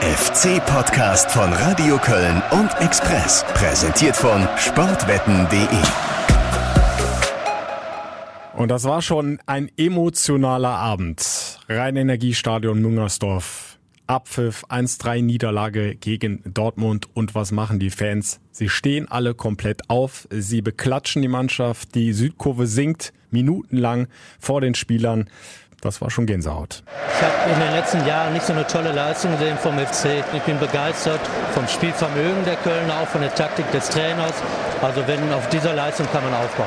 FC-Podcast von Radio Köln und Express. Präsentiert von sportwetten.de. Und das war schon ein emotionaler Abend. Rhein-Energiestadion Müngersdorf. Abpfiff 1-3 Niederlage gegen Dortmund. Und was machen die Fans? Sie stehen alle komplett auf. Sie beklatschen die Mannschaft. Die Südkurve sinkt minutenlang vor den Spielern. Das war schon Gänsehaut. Ich habe in den letzten Jahren nicht so eine tolle Leistung gesehen vom FC. Ich bin begeistert vom Spielvermögen der Kölner, auch von der Taktik des Trainers. Also wenn auf dieser Leistung kann man aufbauen.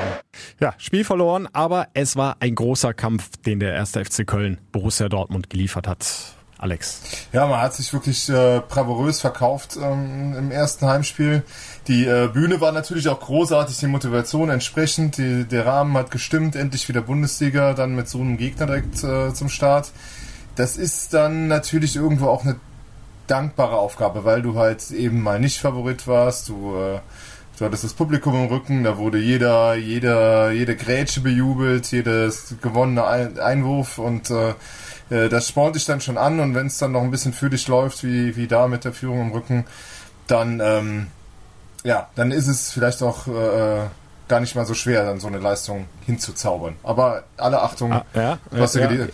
Ja, Spiel verloren, aber es war ein großer Kampf, den der erste FC Köln Borussia Dortmund geliefert hat. Alex. Ja, man hat sich wirklich äh, bravourös verkauft ähm, im ersten Heimspiel. Die äh, Bühne war natürlich auch großartig, die Motivation entsprechend. Die, der Rahmen hat gestimmt, endlich wieder Bundesliga, dann mit so einem Gegner direkt äh, zum Start. Das ist dann natürlich irgendwo auch eine dankbare Aufgabe, weil du halt eben mal nicht Favorit warst. Du, äh, du hattest das Publikum im Rücken, da wurde jeder, jeder, jede Grätsche bejubelt, jedes gewonnene Einwurf und äh, äh, das spornt dich dann schon an und wenn es dann noch ein bisschen für dich läuft, wie, wie da mit der Führung im Rücken, dann, ähm, ja, dann ist es vielleicht auch äh, gar nicht mal so schwer, dann so eine Leistung hinzuzaubern. Aber alle Achtung, ah, ja, was ja, ja.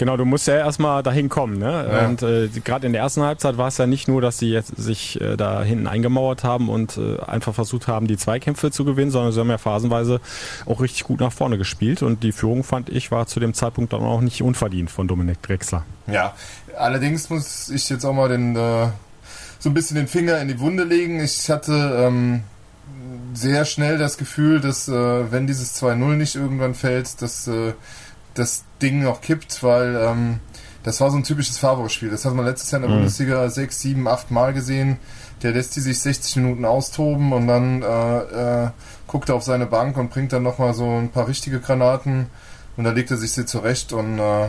Genau, du musst ja erstmal dahin kommen. Ne? Ja. Und äh, gerade in der ersten Halbzeit war es ja nicht nur, dass sie jetzt sich äh, da hinten eingemauert haben und äh, einfach versucht haben, die Zweikämpfe zu gewinnen, sondern sie haben ja phasenweise auch richtig gut nach vorne gespielt. Und die Führung, fand ich, war zu dem Zeitpunkt dann auch nicht unverdient von Dominik Drexler. Ja, allerdings muss ich jetzt auch mal den, äh, so ein bisschen den Finger in die Wunde legen. Ich hatte ähm, sehr schnell das Gefühl, dass äh, wenn dieses 2-0 nicht irgendwann fällt, dass äh, das Ding noch kippt, weil ähm, das war so ein typisches Favre-Spiel. Das hat man letztes Jahr in der mhm. Bundesliga sechs, sieben, acht Mal gesehen. Der lässt die sich 60 Minuten austoben und dann äh, äh, guckt er auf seine Bank und bringt dann nochmal so ein paar richtige Granaten und dann legt er sich sie zurecht und äh,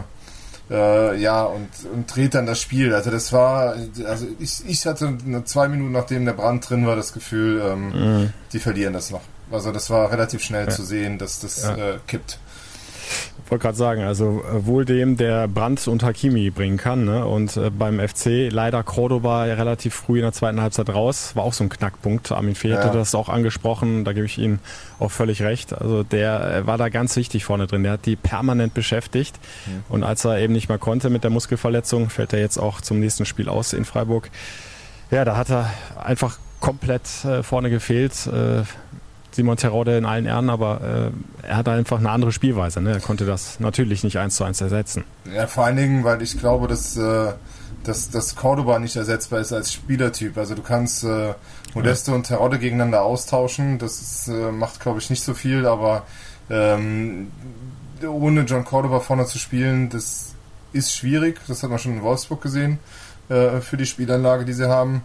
äh, ja und, und dreht dann das Spiel. Also das war, also ich, ich hatte zwei Minuten nachdem der Brand drin war das Gefühl, ähm, mhm. die verlieren das noch. Also das war relativ schnell ja. zu sehen, dass das ja. äh, kippt wollte gerade sagen, also äh, wohl dem, der Brandt und Hakimi bringen kann. Ne? Und äh, beim FC leider Cordoba ja relativ früh in der zweiten Halbzeit raus. War auch so ein Knackpunkt. Armin Fee ja. das auch angesprochen. Da gebe ich Ihnen auch völlig recht. Also der äh, war da ganz wichtig vorne drin. Der hat die permanent beschäftigt. Mhm. Und als er eben nicht mehr konnte mit der Muskelverletzung, fällt er jetzt auch zum nächsten Spiel aus in Freiburg. Ja, da hat er einfach komplett äh, vorne gefehlt. Äh, Simon Terode in allen Ehren, aber äh, er hat einfach eine andere Spielweise. Ne? Er konnte das natürlich nicht eins zu eins ersetzen. Ja, vor allen Dingen, weil ich glaube, dass, äh, dass, dass Cordoba nicht ersetzbar ist als Spielertyp. Also du kannst äh, Modeste ja. und Terode gegeneinander austauschen. Das ist, äh, macht, glaube ich, nicht so viel, aber ähm, ohne John Cordoba vorne zu spielen, das ist schwierig. Das hat man schon in Wolfsburg gesehen äh, für die Spielanlage, die sie haben.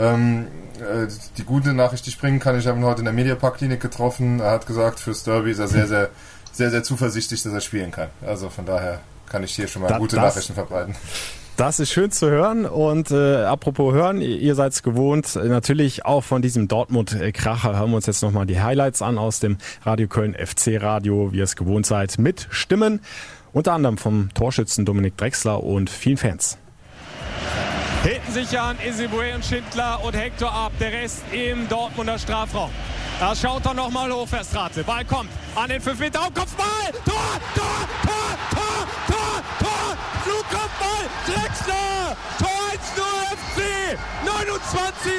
Ähm, äh, die gute Nachricht, die ich bringen kann, ich habe ihn heute in der Mediapark-Klinik getroffen. Er hat gesagt, fürs Derby ist er sehr, sehr, sehr, sehr zuversichtlich, dass er spielen kann. Also von daher kann ich hier schon mal da, gute Nachrichten verbreiten. Das ist schön zu hören und äh, apropos hören, ihr seid gewohnt, natürlich auch von diesem Dortmund-Kracher hören wir uns jetzt nochmal die Highlights an aus dem Radio Köln FC Radio, wie ihr es gewohnt seid, mit Stimmen, unter anderem vom Torschützen Dominik Drexler und vielen Fans. Hinten sich an Isibue und Schindler und Hector ab. Der Rest im Dortmunder Strafraum. Da schaut er nochmal hoch, Verstrate. Ball kommt an den 5 Meter. Oh, Kopfball! Tor! Tor! Tor! Tor! Tor! Tor! Flugkopfball! Drexler! Tor 1-0 FC! 29.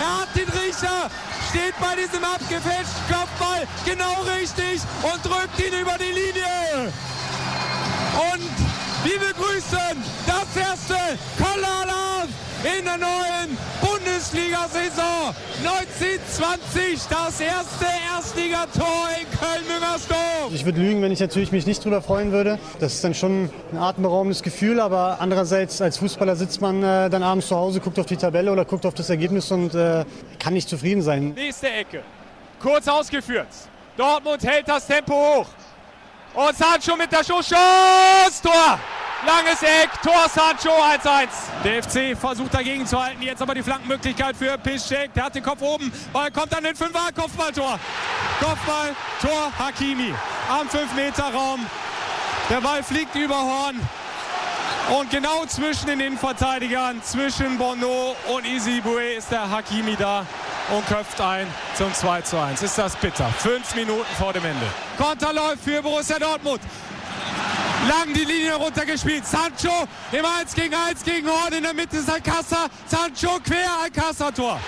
Er hat den Riecher! Steht bei diesem abgefälschten Kopfball genau richtig und drückt ihn über die Linie! Und wir begrüßen das erste Kollalarm in der neuen Bundesliga-Saison 1920. Das erste Erstligator in Köln-Müngersdorf. Ich würde lügen, wenn ich natürlich mich nicht darüber freuen würde. Das ist dann schon ein atemberaubendes Gefühl, aber andererseits als Fußballer sitzt man äh, dann abends zu Hause, guckt auf die Tabelle oder guckt auf das Ergebnis und äh, kann nicht zufrieden sein. Nächste Ecke. Kurz ausgeführt. Dortmund hält das Tempo hoch. Und Sancho mit der Schuss. Tor! Langes Eck, Tor Sancho 1-1. Der FC versucht dagegen zu halten. Jetzt aber die Flankenmöglichkeit für Piszczek. Der hat den Kopf oben. Ball kommt an den Fünfer. Kopfballtor. Kopfball, Tor Hakimi. Am 5-Meter-Raum. Der Ball fliegt über Horn. Und genau zwischen den Innenverteidigern, zwischen Bono und Isibue ist der Hakimi da und köpft ein zum 2 zu 1. Ist das bitter? Fünf Minuten vor dem Ende. Konter läuft für Borussia Dortmund. Lang die Linie runtergespielt. Sancho im 1 gegen 1 gegen Horn. In der Mitte ist Alcázar. Sancho quer, Alcázar-Tor.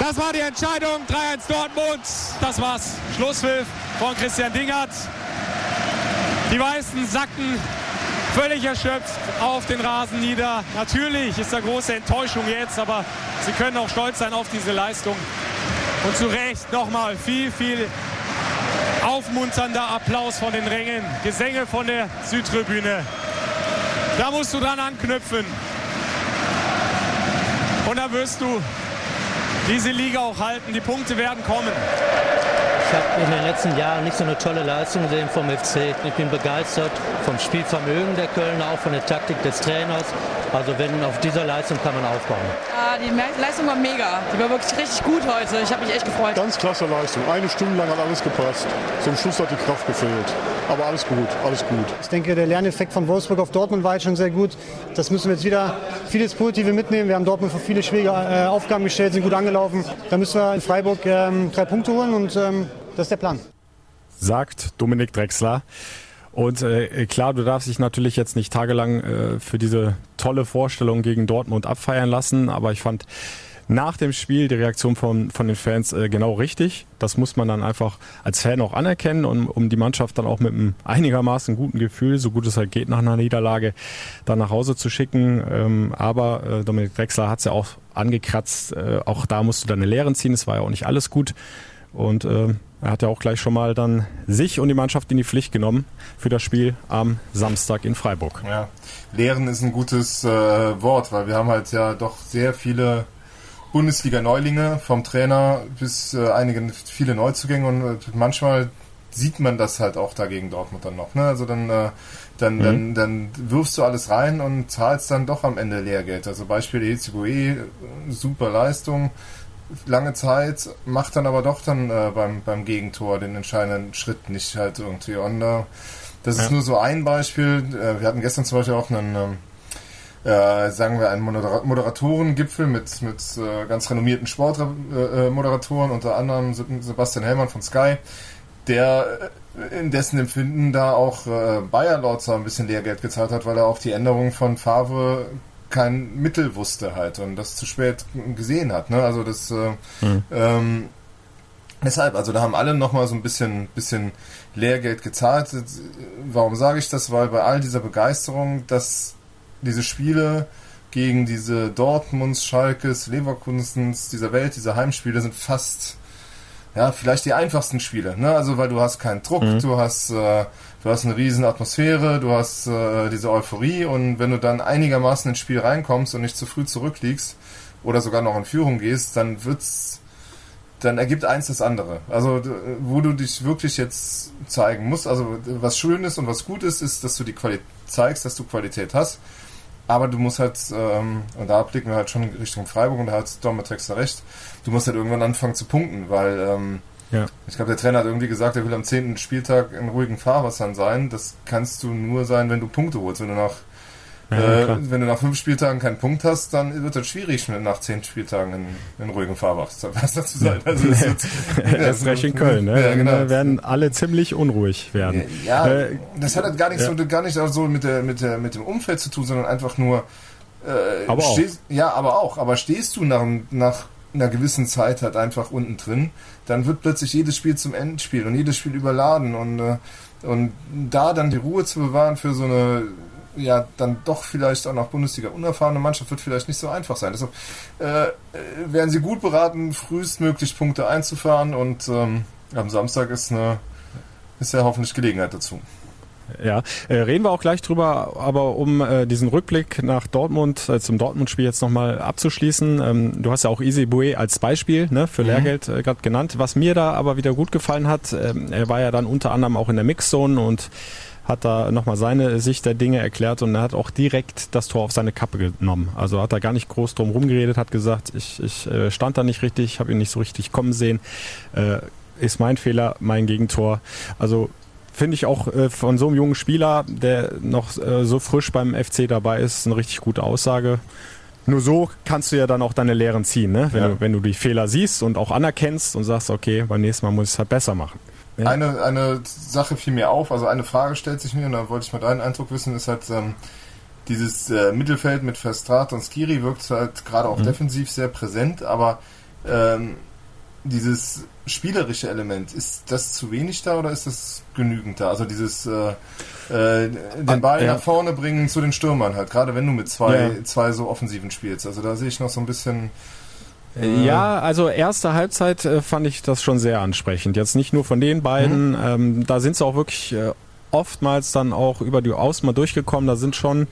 Das war die Entscheidung. 3-1 Dortmund. Das war's. Schlusspfiff von Christian Dingert. Die Weißen sacken völlig erschöpft auf den Rasen nieder. Natürlich ist da große Enttäuschung jetzt, aber sie können auch stolz sein auf diese Leistung. Und zu Recht nochmal viel, viel aufmunternder Applaus von den Rängen, Gesänge von der Südtribüne. Da musst du dran anknüpfen. Und da wirst du diese Liga auch halten. Die Punkte werden kommen. Ich habe in den letzten Jahren nicht so eine tolle Leistung gesehen vom FC. Ich bin begeistert vom Spielvermögen der Kölner, auch von der Taktik des Trainers. Also wenn auf dieser Leistung kann man aufbauen. Ja, die Leistung war mega. Die war wirklich richtig gut heute. Ich habe mich echt gefreut. Ganz klasse Leistung. Eine Stunde lang hat alles gepasst. Zum Schluss hat die Kraft gefehlt. Aber alles gut, alles gut. Ich denke, der Lerneffekt von Wolfsburg auf Dortmund war jetzt schon sehr gut. Das müssen wir jetzt wieder vieles Positive mitnehmen. Wir haben Dortmund vor viele schwierige äh, Aufgaben gestellt, sind gut angelaufen. Da müssen wir in Freiburg ähm, drei Punkte holen und ähm, das ist der Plan. Sagt Dominik Drexler. Und äh, klar, du darfst dich natürlich jetzt nicht tagelang äh, für diese tolle Vorstellung gegen Dortmund abfeiern lassen, aber ich fand nach dem Spiel die Reaktion von, von den Fans äh, genau richtig. Das muss man dann einfach als Fan auch anerkennen, und, um die Mannschaft dann auch mit einem einigermaßen guten Gefühl, so gut es halt geht nach einer Niederlage, dann nach Hause zu schicken. Ähm, aber äh, Dominik Drexler hat es ja auch angekratzt. Äh, auch da musst du deine Lehren ziehen. Es war ja auch nicht alles gut. Und äh, er hat ja auch gleich schon mal dann sich und die Mannschaft in die Pflicht genommen für das Spiel am Samstag in Freiburg. Ja, Lehren ist ein gutes äh, Wort, weil wir haben halt ja doch sehr viele Bundesliga-Neulinge vom Trainer bis äh, einige viele Neuzugänge und äh, manchmal sieht man das halt auch dagegen Dortmund dann noch. Ne? Also dann, äh, dann, mhm. dann, dann wirfst du alles rein und zahlst dann doch am Ende Lehrgeld. Also Beispiel ECBE, super Leistung, lange Zeit, macht dann aber doch dann äh, beim, beim Gegentor den entscheidenden Schritt nicht halt irgendwie. Und äh, das ist nur so ein Beispiel. Äh, wir hatten gestern zum Beispiel auch einen, ähm, äh, sagen wir, einen Modera Moderatorengipfel mit, mit äh, ganz renommierten Sportmoderatoren, äh, unter anderem Sebastian Hellmann von Sky, der in dessen Empfinden da auch äh, Bayer Lorzer ein bisschen Lehrgeld gezahlt hat, weil er auch die Änderung von Favre kein Mittel wusste halt und das zu spät gesehen hat. Ne? Also das äh, mhm. ähm, deshalb, also da haben alle nochmal so ein bisschen, bisschen Lehrgeld gezahlt. Warum sage ich das? Weil bei all dieser Begeisterung, dass diese Spiele gegen diese Dortmunds, Schalkes, Leverkusens dieser Welt, diese Heimspiele sind fast ja, vielleicht die einfachsten Spiele, ne? Also weil du hast keinen Druck, mhm. du hast äh, du hast eine riesen Atmosphäre, du hast äh, diese Euphorie und wenn du dann einigermaßen ins Spiel reinkommst und nicht zu früh zurückliegst oder sogar noch in Führung gehst, dann wird's dann ergibt eins das andere. Also wo du dich wirklich jetzt zeigen musst, also was schön ist und was gut ist, ist, dass du die Qualität zeigst, dass du Qualität hast. Aber du musst halt, ähm, und da blicken wir halt schon Richtung Freiburg und da hat Domitrix recht, du musst halt irgendwann anfangen zu punkten, weil ähm, ja. ich glaube, der Trainer hat irgendwie gesagt, er will am zehnten Spieltag in ruhigen Fahrwassern sein. Das kannst du nur sein, wenn du Punkte holst. Wenn du nach ja, äh, wenn du nach fünf Spieltagen keinen Punkt hast, dann wird es schwierig, nach zehn Spieltagen in, in ruhigen Fahrwasser dazu sein. Also es wird, Erst recht in Köln, ne? Ja, genau. Da werden alle ziemlich unruhig werden. Ja, äh, das hat halt gar nichts ja. so, gar nicht so mit der, mit der, mit dem Umfeld zu tun, sondern einfach nur, äh, aber stehst, auch. ja, aber auch. Aber stehst du nach, nach einer gewissen Zeit halt einfach unten drin, dann wird plötzlich jedes Spiel zum Endspiel und jedes Spiel überladen und, äh, und da dann die Ruhe zu bewahren für so eine ja dann doch vielleicht auch noch Bundesliga unerfahrene Mannschaft wird vielleicht nicht so einfach sein. Deshalb äh, werden sie gut beraten, frühestmöglich Punkte einzufahren und ähm, am Samstag ist eine ist ja hoffentlich Gelegenheit dazu. Ja, äh, reden wir auch gleich drüber, aber um äh, diesen Rückblick nach Dortmund, äh, zum Dortmund-Spiel jetzt nochmal abzuschließen, ähm, du hast ja auch Easy Bue als Beispiel ne, für mhm. Lehrgeld äh, gerade genannt. Was mir da aber wieder gut gefallen hat, ähm, er war ja dann unter anderem auch in der Mixzone und hat da nochmal seine Sicht der Dinge erklärt und er hat auch direkt das Tor auf seine Kappe genommen. Also hat er gar nicht groß drum rumgeredet, hat gesagt, ich, ich äh, stand da nicht richtig, habe ihn nicht so richtig kommen sehen. Äh, ist mein Fehler, mein Gegentor. Also finde ich auch äh, von so einem jungen Spieler, der noch äh, so frisch beim FC dabei ist, eine richtig gute Aussage. Nur so kannst du ja dann auch deine Lehren ziehen, ne? wenn, Ja. du, wenn du die Fehler siehst und auch anerkennst und sagst, okay, beim nächsten Mal muss ich es halt besser machen. Ja. Eine, eine Sache fiel mir auf, also eine Frage stellt sich mir und da wollte ich mal deinen Eindruck wissen, ist halt ähm, dieses äh, Mittelfeld mit Verstrat und Skiri wirkt halt gerade auch Mhm. defensiv sehr präsent, aber ähm, dieses spielerische Element, ist das zu wenig da oder ist das genügend da? Also dieses äh, äh, den Ball Ah, ja. nach vorne bringen zu den Stürmern halt, gerade wenn du mit zwei, Ja. zwei so Offensiven spielst. Also da sehe ich noch so ein bisschen Ja, also erste Halbzeit äh, fand ich das schon sehr ansprechend. Jetzt nicht nur von den beiden, ähm, da sind sie auch wirklich äh, oftmals dann auch über die Außen mal durchgekommen. Da sind schon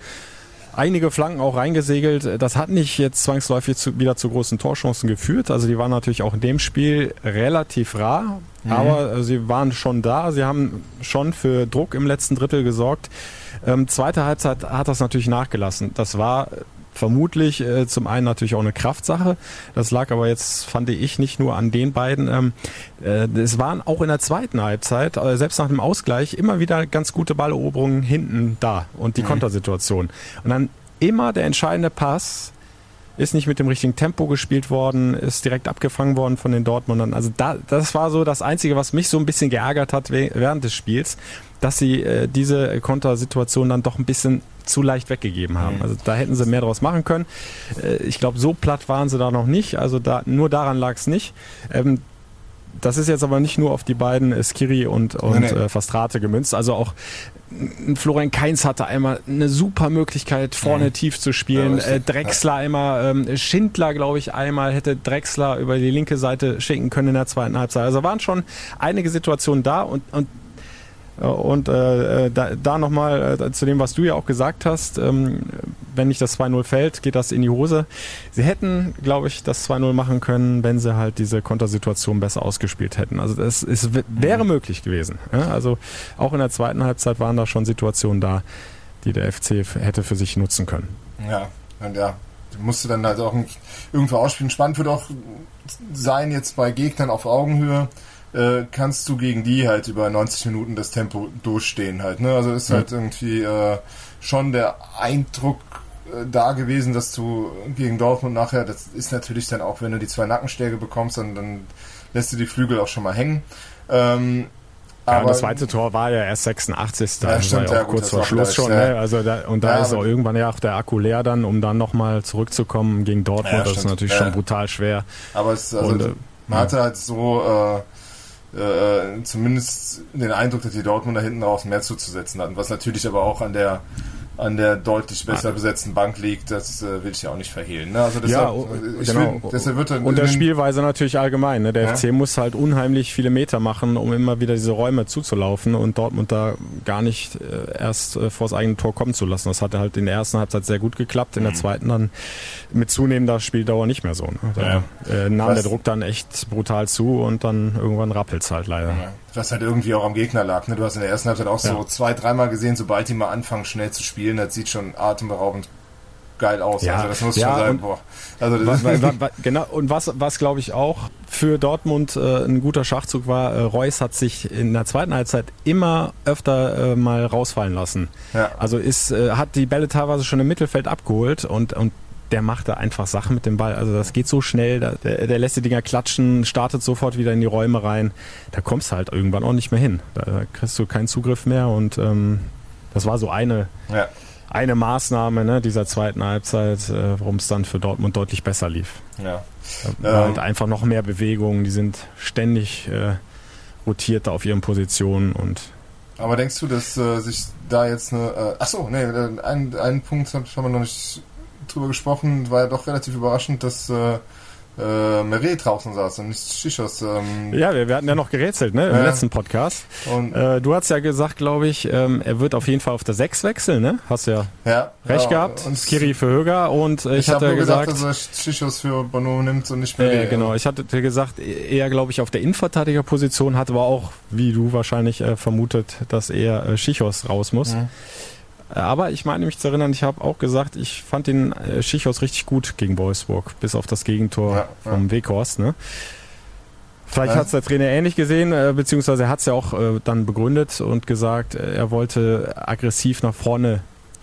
einige Flanken auch reingesegelt. Das hat nicht jetzt zwangsläufig zu, wieder zu großen Torchancen geführt. Also die waren natürlich auch in dem Spiel relativ rar, aber äh, sie waren schon da. Sie haben schon für Druck im letzten Drittel gesorgt. Ähm, zweite Halbzeit hat das natürlich nachgelassen. Das war vermutlich äh, zum einen natürlich auch eine Kraftsache. Das lag aber jetzt, fand ich, nicht nur an den beiden. Ähm, äh, es waren auch in der zweiten Halbzeit, äh, selbst nach dem Ausgleich, immer wieder ganz gute Balleroberungen hinten da und die Kontersituation. Und dann immer der entscheidende Pass ist nicht mit dem richtigen Tempo gespielt worden, ist direkt abgefangen worden von den Dortmundern. Also da, das war so das Einzige, was mich so ein bisschen geärgert hat während des Spiels, dass sie äh, diese Kontersituation dann doch ein bisschen zu leicht weggegeben haben. Also da hätten sie mehr draus machen können. Äh, ich glaube, so platt waren sie da noch nicht. Also da, nur daran lag es nicht. Ähm, das ist jetzt aber nicht nur auf die beiden äh, Skiri und, und Nee, nee. Äh, Fastrate gemünzt. Also auch Florian Kainz hatte einmal eine super Möglichkeit, vorne tief zu spielen. Ja, äh, Drexler einmal, ähm, Schindler, glaube ich, einmal hätte Drexler über die linke Seite schicken können in der zweiten Halbzeit. Also waren schon einige Situationen da und, und und äh, da, da nochmal äh, zu dem, was du ja auch gesagt hast, ähm, wenn nicht das 2-0 fällt, geht das in die Hose. Sie hätten, glaube ich, das 2-0 machen können, wenn sie halt diese Kontersituation besser ausgespielt hätten. Also das ist, wäre möglich gewesen. Ja? Also auch in der zweiten Halbzeit waren da schon Situationen da, die der FC hätte für sich nutzen können. Ja, und ja, du musst du dann halt auch irgendwo ausspielen. Spannend wird auch sein, jetzt bei Gegnern auf Augenhöhe, äh, kannst du gegen die halt über 90 Minuten das Tempo durchstehen halt. Ne? Also ist halt irgendwie äh, schon der Eindruck äh, da gewesen, dass du gegen Dortmund nachher, das ist natürlich dann auch, wenn du die zwei Nackenschläge bekommst, dann, dann lässt du die Flügel auch schon mal hängen. Ähm, Ja, aber das zweite Tor war ja erst 86. Ja, stimmt, war ja gut, kurz das vor Schluss schon. ja. Ne? Also da, und da Ja, ist aber- auch irgendwann ja auch der Akku leer dann, um dann nochmal zurückzukommen gegen Dortmund. Das ist stimmt. natürlich Ja. schon brutal schwer. Aber es, also, Und, äh, man hatte halt so äh, zumindest den Eindruck, dass die Dortmunder hinten raus mehr zuzusetzen hatten, was natürlich aber auch an der an der deutlich besser besetzten Bank liegt, das äh, will ich ja auch nicht verhehlen. Ne? Also deshalb, Ja, oh, ich genau. will, deshalb wird dann Und der Spielweise natürlich allgemein. Ne? Der Ja. FC muss halt unheimlich viele Meter machen, um immer wieder diese Räume zuzulaufen und Dortmund da gar nicht äh, erst äh, vor das eigene Tor kommen zu lassen. Das hatte halt in der ersten Halbzeit sehr gut geklappt, in Mhm. der zweiten dann mit zunehmender Spieldauer nicht mehr so. Ne? Da äh, nahm Was- der Druck dann echt brutal zu und dann irgendwann rappelt's halt leider. Ja, was halt irgendwie auch am Gegner lag. Ne? Du hast in der ersten Halbzeit auch so Ja. zwei, dreimal gesehen, sobald die mal anfangen schnell zu spielen, das sieht schon atemberaubend geil aus. Ja, also das muss ja, schon sein. und- Boah. Also das Wa- ist, wa- wa- wa- genau, und was, was glaube ich auch für Dortmund äh, ein guter Schachzug war, äh, Reus hat sich in der zweiten Halbzeit immer öfter äh, mal rausfallen lassen. Ja. Also ist, äh, hat die Bälle teilweise schon im Mittelfeld abgeholt und, und der macht da einfach Sachen mit dem Ball. Also das geht so schnell, da, der, der lässt die Dinger klatschen, startet sofort wieder in die Räume rein. Da kommst du halt irgendwann auch nicht mehr hin. Da, da kriegst du keinen Zugriff mehr und ähm, das war so eine, ja. eine Maßnahme ne, dieser zweiten Halbzeit, äh, warum es dann für Dortmund deutlich besser lief. Ja. Da war Ähm. halt einfach noch mehr Bewegung, die sind ständig äh, rotiert auf ihren Positionen und Aber denkst du, dass äh, sich da jetzt eine. Äh, achso, nee, äh, ein, einen Punkt hab- haben wir noch nicht drüber gesprochen. War ja doch relativ überraschend, dass äh, äh, Meret draußen saß und nicht Schichos. Ähm, ja, wir, wir hatten ja noch gerätselt, ne, im Ja. letzten Podcast. Und, Äh, du hast ja gesagt, glaube ich, ähm, er wird auf jeden Fall auf der 6 wechseln, ne? Hast ja ja, recht ja, gehabt. Und Skiri für Höger und äh, ich ich, habe hatte nur gesagt, gedacht, dass er Schichos für Bono nimmt und nicht äh, Meret. genau, ich hatte gesagt, eher glaube ich auf der Innenverteidigerposition, hat aber auch, wie du wahrscheinlich äh, vermutet, dass er äh, Schichos raus muss. Mhm. Aber ich meine mich zu erinnern, ich habe auch gesagt, ich fand den äh, Schichos richtig gut gegen Wolfsburg, bis auf das Gegentor Ja, ja. vom Weghorst. Ne? Vielleicht Ja. hat es der Trainer ähnlich gesehen, äh, beziehungsweise er hat es ja auch äh, dann begründet und gesagt, er wollte aggressiv nach vorne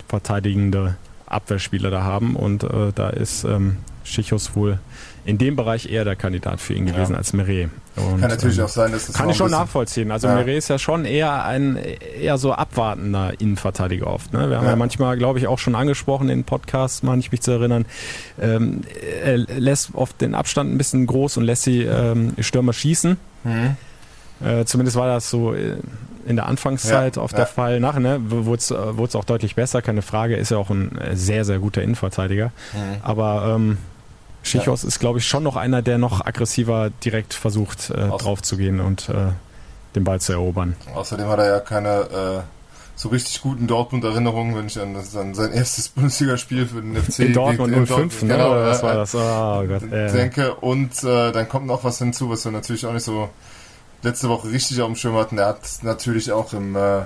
verteidigende Abwehrspieler da haben und da ist ähm, Schichos wohl in dem Bereich eher der Kandidat für ihn gewesen als Meret. Und, Kann natürlich ähm, auch sein, dass das Kann ich schon nachvollziehen. Also Ja. Meret ist ja schon eher ein eher so abwartender Innenverteidiger oft. Ne? Wir haben ja, Ja. manchmal, glaube ich, auch schon angesprochen in Podcasts, meine ich mich zu erinnern, ähm, er lässt oft den Abstand ein bisschen groß und lässt die ähm, Stürmer schießen. Mhm. Äh, zumindest war das so äh, in der Anfangszeit Ja, oft ja. der Fall. Nachher ne, wurde es äh, auch deutlich besser, keine Frage. Ist ja auch ein sehr, sehr guter Innenverteidiger. Mhm. Aber ähm, Schichos ist, glaube ich, schon noch einer, der noch aggressiver direkt versucht, äh, Aus- drauf zu gehen und äh, den Ball zu erobern. Außerdem hat er ja keine äh, so richtig guten Dortmund-Erinnerungen, wenn ich an, an sein erstes Bundesligaspiel für den FC In Dortmund in 05, ne? genau, was war das? Oh Gott, äh. denke. Und äh, dann kommt noch was hinzu, was wir natürlich auch nicht so letzte Woche richtig auf dem Schirm hatten. Der hat natürlich auch im äh,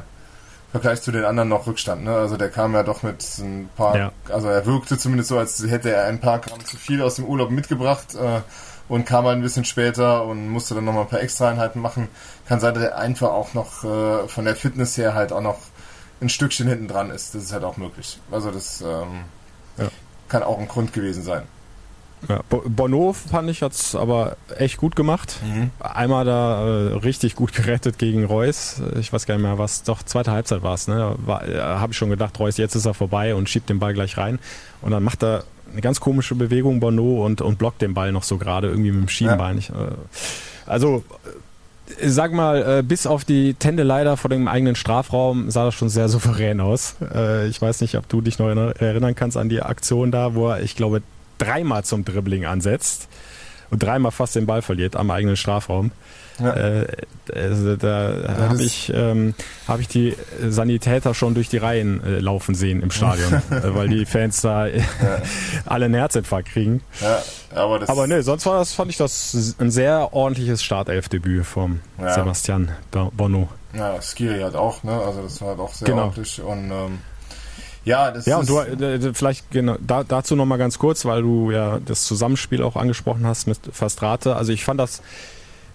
Vergleich zu den anderen noch Rückstand. Ne? Also der kam ja doch mit ein paar, Ja. also er wirkte zumindest so, als hätte er ein paar Gramm zu viel aus dem Urlaub mitgebracht äh, und kam halt ein bisschen später und musste dann nochmal ein paar Extraeinheiten machen. Kann sein, dass er einfach auch noch äh, von der Fitness her halt auch noch ein Stückchen hinten dran ist. Das ist halt auch möglich. Also das ähm, Ja. kann auch ein Grund gewesen sein. Ja, Bo- Bono fand ich hat's aber echt gut gemacht. Mhm. Einmal da äh, richtig gut gerettet gegen Reus. Ich weiß gar nicht mehr, was. Doch zweite Halbzeit war es. Ne? War, äh, Habe ich schon gedacht, Reus jetzt ist er vorbei und schiebt den Ball gleich rein. Und dann macht er eine ganz komische Bewegung Bono und und blockt den Ball noch so gerade irgendwie mit dem Schienbein. Ich, äh, also äh, sag mal, bis auf die Tende leider vor dem eigenen Strafraum sah das schon sehr souverän aus. Ich weiß nicht, ob du dich noch erinner- erinnern kannst an die Aktion da, wo er, ich glaube, dreimal zum Dribbling ansetzt und dreimal fast den Ball verliert am eigenen Strafraum. Ja. Äh, also da habe ich, ähm, hab ich die Sanitäter schon durch die Reihen äh, laufen sehen im Stadion, äh, weil die Fans da äh, alle einen Herzinfarkt kriegen. Ja, aber das Aber ne, sonst war das, fand ich das ein sehr ordentliches Startelfdebüt vom Ja. Sebastian Bo- Bono. Ja, Skiri hat auch, ne? Also das war halt auch sehr Genau. ordentlich und ähm, ja, das Ja, und du äh, vielleicht genau, da, dazu noch mal ganz kurz, weil du ja das Zusammenspiel auch angesprochen hast mit Fastrate. Also ich fand das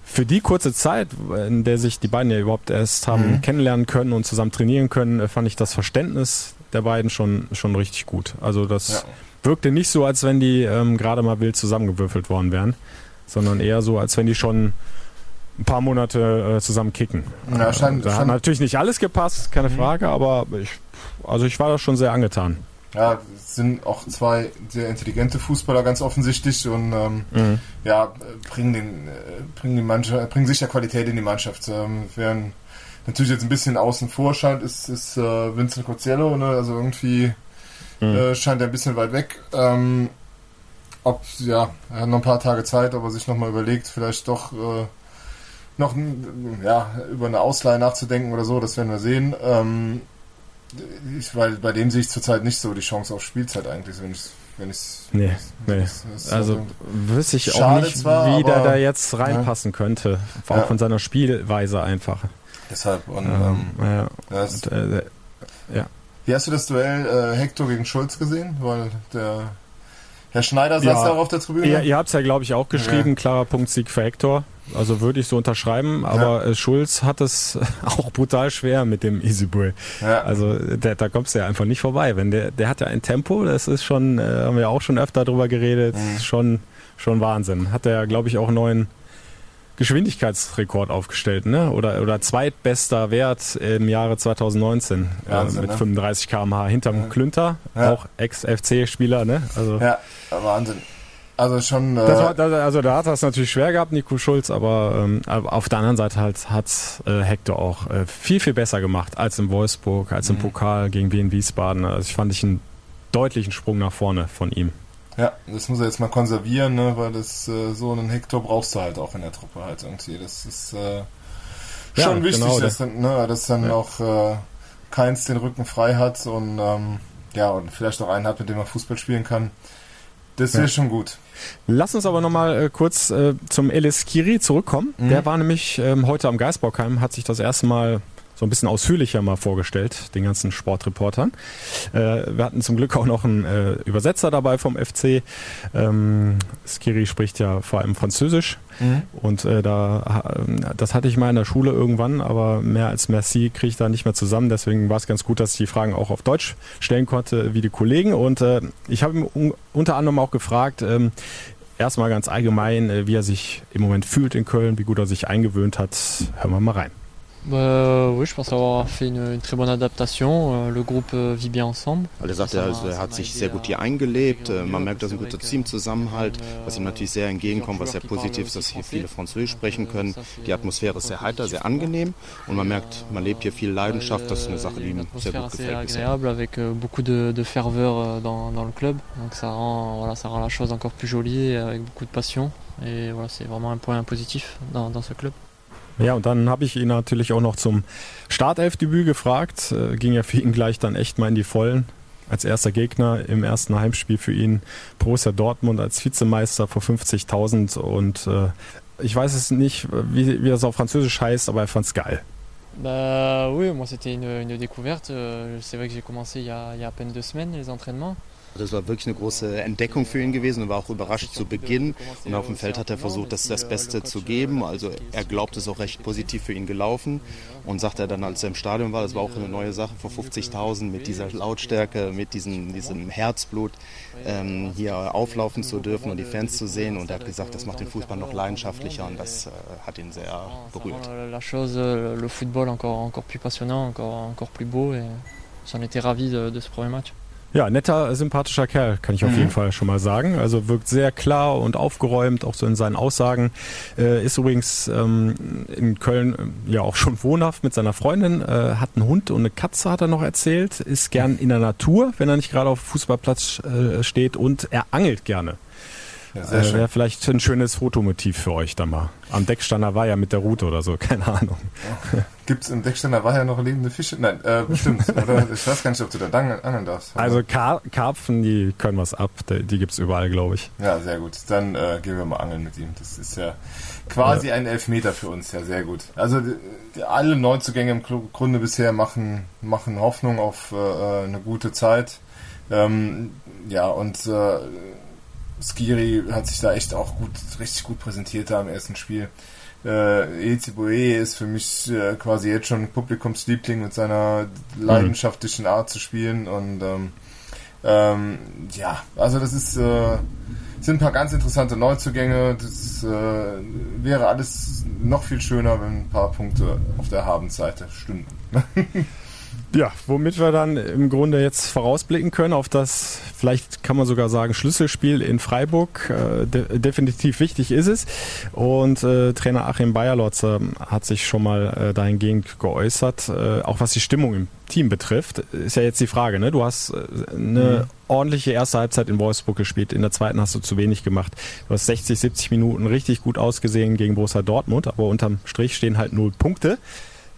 für die kurze Zeit, in der sich die beiden ja überhaupt erst haben Mhm. kennenlernen können und zusammen trainieren können, äh, fand ich das Verständnis der beiden schon schon richtig gut. Also das Ja. wirkte nicht so, als wenn die ähm, gerade mal wild zusammengewürfelt worden wären, sondern eher so, als wenn die schon ein paar Monate äh, zusammen kicken. Ja, scheint- da hat scheint- natürlich nicht alles gepasst, keine Mhm. Frage, aber ich, also ich war da schon sehr angetan. ja, es sind auch zwei sehr intelligente Fußballer ganz offensichtlich und ähm, Mhm. ja, äh, bringen den, äh, bringen die Mannschaft, bringen sicher Qualität in die Mannschaft. Ähm, während natürlich jetzt ein bisschen außen vor scheint, ist, ist äh, Vincent Coziello, ne? Also irgendwie Mhm. äh, scheint er ein bisschen weit weg. Ähm, ob, ja, er hat noch ein paar Tage Zeit, ob er sich nochmal überlegt, vielleicht doch äh, noch ja, über eine Ausleihe nachzudenken oder so, das werden wir sehen. Ähm, ich, weil bei dem sehe ich zurzeit nicht so die Chance auf Spielzeit eigentlich, wenn ich wenn ich's, Nee, nee. Also so- wüsste ich auch nicht, zwar, wie der da jetzt reinpassen könnte. Auch Ja. von seiner Spielweise einfach. deshalb und Ähm, ähm, ja. Und, äh, Wie hast du das Duell äh, Hector gegen Schulz gesehen? Weil der Herr Schneider saß Ja. da auch auf der Tribüne. ihr, ihr habt es ja, glaube ich, auch geschrieben, klarer Punktsieg für Hector. Also würde ich so unterschreiben, aber äh, Schulz hat es auch brutal schwer mit dem Isibue. Ja. Also der, da kommst du ja einfach nicht vorbei. Wenn der, der hat ja ein Tempo, das ist schon, äh, haben wir auch schon öfter drüber geredet, Mhm. schon, schon Wahnsinn. Hat er, glaube ich, auch neuen Geschwindigkeitsrekord aufgestellt, ne? Oder, oder zweitbester Wert im Jahre 2019 äh, Wahnsinn, mit ne? 35 km/h hinterm Ja. Klünter, Ja. auch Ex-FC-Spieler, ne? Also ja, Wahnsinn. Also schon. Äh, war, also da hat er es natürlich schwer gehabt, Nico Schulz, aber ähm, auf der anderen Seite halt hat äh, Hector auch äh, viel, viel besser gemacht als in Wolfsburg, als im Mhm. Pokal gegen Wien Wiesbaden. Also ich fand ich einen deutlichen Sprung nach vorne von ihm. Ja, das muss er jetzt mal konservieren, ne? weil das äh, so einen Hector brauchst du halt auch in der Truppe halt irgendwie. Das ist äh, Ja, schon wichtig, genau, dass dann, ne, dass dann Ja. auch äh, keins den Rücken frei hat und ähm, ja, und vielleicht auch einen hat, mit dem er Fußball spielen kann. Das wäre Ja. schon gut. Lass uns aber nochmal äh, kurz äh, zum Elis Kiri zurückkommen. Mhm. Der war nämlich ähm, heute am Geisbockheim, hat sich das erste Mal so ein bisschen ausführlicher mal vorgestellt, den ganzen Sportreportern. Äh, wir hatten zum Glück auch noch einen äh, Übersetzer dabei vom FC. Ähm, Skiri spricht ja vor allem Französisch. Mhm. Und äh, da, das hatte ich mal in der Schule irgendwann, aber mehr als Merci kriege ich da nicht mehr zusammen. Deswegen war es ganz gut, dass ich die Fragen auch auf Deutsch stellen konnte, wie die Kollegen. Und äh, ich habe ihn unter anderem auch gefragt, ähm, erstmal ganz allgemein, äh, wie er sich im Moment fühlt in Köln, wie gut er sich eingewöhnt hat. Hören wir mal rein. Bah, oui, je pense avoir fait une, une très bonne adaptation. Euh, le groupe euh, vit bien ensemble. Er sagt, er, er hat sich sehr gut hier eingelebt. Äh, man merkt, dass ein guter Teamzusammenhalt, was ihm natürlich sehr entgegenkommt, was sehr positiv ist, dass hier viele Französisch sprechen können. Die Atmosphäre ist sehr heiter, sehr angenehm und man merkt, man lebt hier viel Leidenschaft. Das ist eine Sache, die ihm sehr gut gefällt. agréable avec euh, beaucoup de, de ferveur dans, dans le club. Donc ça rend, voilà, ça rend la chose encore plus jolie avec beaucoup de passion. Et voilà, c'est vraiment un point positif dans, dans ce club. Ja, und dann habe ich ihn natürlich auch noch zum Startelfdebüt gefragt. Äh, ging ja für ihn gleich dann echt mal in die Vollen. Als erster Gegner im ersten Heimspiel für ihn Borussia Dortmund als Vizemeister vor 50.000. Und äh, ich weiß es nicht, wie, wie das auf Französisch heißt, aber er fand es geil. Bah oui, moi c'était une, une découverte. Euh, c'est vrai que j'ai commencé il y, a, il y a à peine deux semaines les entraînements. Das war wirklich eine große Entdeckung für ihn gewesen und war auch überrascht zu Beginn. Und auf dem Feld hat er versucht, das, das Beste zu geben. Also er glaubt, es ist auch recht positiv für ihn gelaufen. Und sagt er dann, als er im Stadion war, das war auch eine neue Sache vor 50.000 mit dieser Lautstärke, mit diesem, diesem Herzblut ähm, hier auflaufen zu dürfen und die Fans zu sehen. Und er hat gesagt, das macht den Fußball noch leidenschaftlicher und das äh, hat ihn sehr berührt. La chose, le football encore, encore plus passionnant, encore, plus beau et j'en étais ravi de, de ce premier match. Ja, netter, sympathischer Kerl, kann ich auf mhm. jeden Fall schon mal sagen. Also wirkt sehr klar und aufgeräumt, auch so in seinen Aussagen. Äh, ist übrigens ähm, in Köln äh, ja auch schon wohnhaft mit seiner Freundin, äh, hat einen Hund und eine Katze, hat er noch erzählt, ist gern in der Natur, wenn er nicht gerade auf Fußballplatz äh, steht und er angelt gerne. Ja, äh, Wäre vielleicht ein schönes Fotomotiv für euch da mal. Am Deckstander war ja mit der Route oder so, keine Ahnung. Ja. Gibt es im Deckstander war ja noch lebende Fische? Nein, äh, bestimmt. oder? Ich weiß gar nicht, ob du da angeln darfst. Also Kar Karpfen, die können was ab. Die, die gibt es überall, glaube ich. Ja, sehr gut. Dann äh, gehen wir mal angeln mit ihm. Das ist ja quasi ja. ein Elfmeter für uns. Ja, sehr gut. Also die, alle Neuzugänge im Grunde bisher machen, machen Hoffnung auf äh, äh, eine gute Zeit. Ähm, ja, und äh, Skiri hat sich da echt auch gut, richtig gut präsentiert da im ersten Spiel. Äh, Ezebue ist für mich äh, quasi jetzt schon Publikumsliebling mit seiner leidenschaftlichen Art zu spielen und ähm, ähm, ja, also das ist äh, sind ein paar ganz interessante Neuzugänge. Das äh, wäre alles noch viel schöner, wenn ein paar Punkte auf der Habensseite stünden. Ja, womit wir dann im Grunde jetzt vorausblicken können auf das, vielleicht kann man sogar sagen, Schlüsselspiel in Freiburg. Äh, de definitiv wichtig ist es. Und äh, Trainer Achim Bayerlotz äh, hat sich schon mal äh, dahingehend geäußert, äh, auch was die Stimmung im Team betrifft. Ist ja jetzt die Frage, ne? Du hast äh, eine mhm. ordentliche erste Halbzeit in Wolfsburg gespielt, in der zweiten hast du zu wenig gemacht. Du hast 60, 70 Minuten richtig gut ausgesehen gegen Borussia Dortmund, aber unterm Strich stehen halt null Punkte.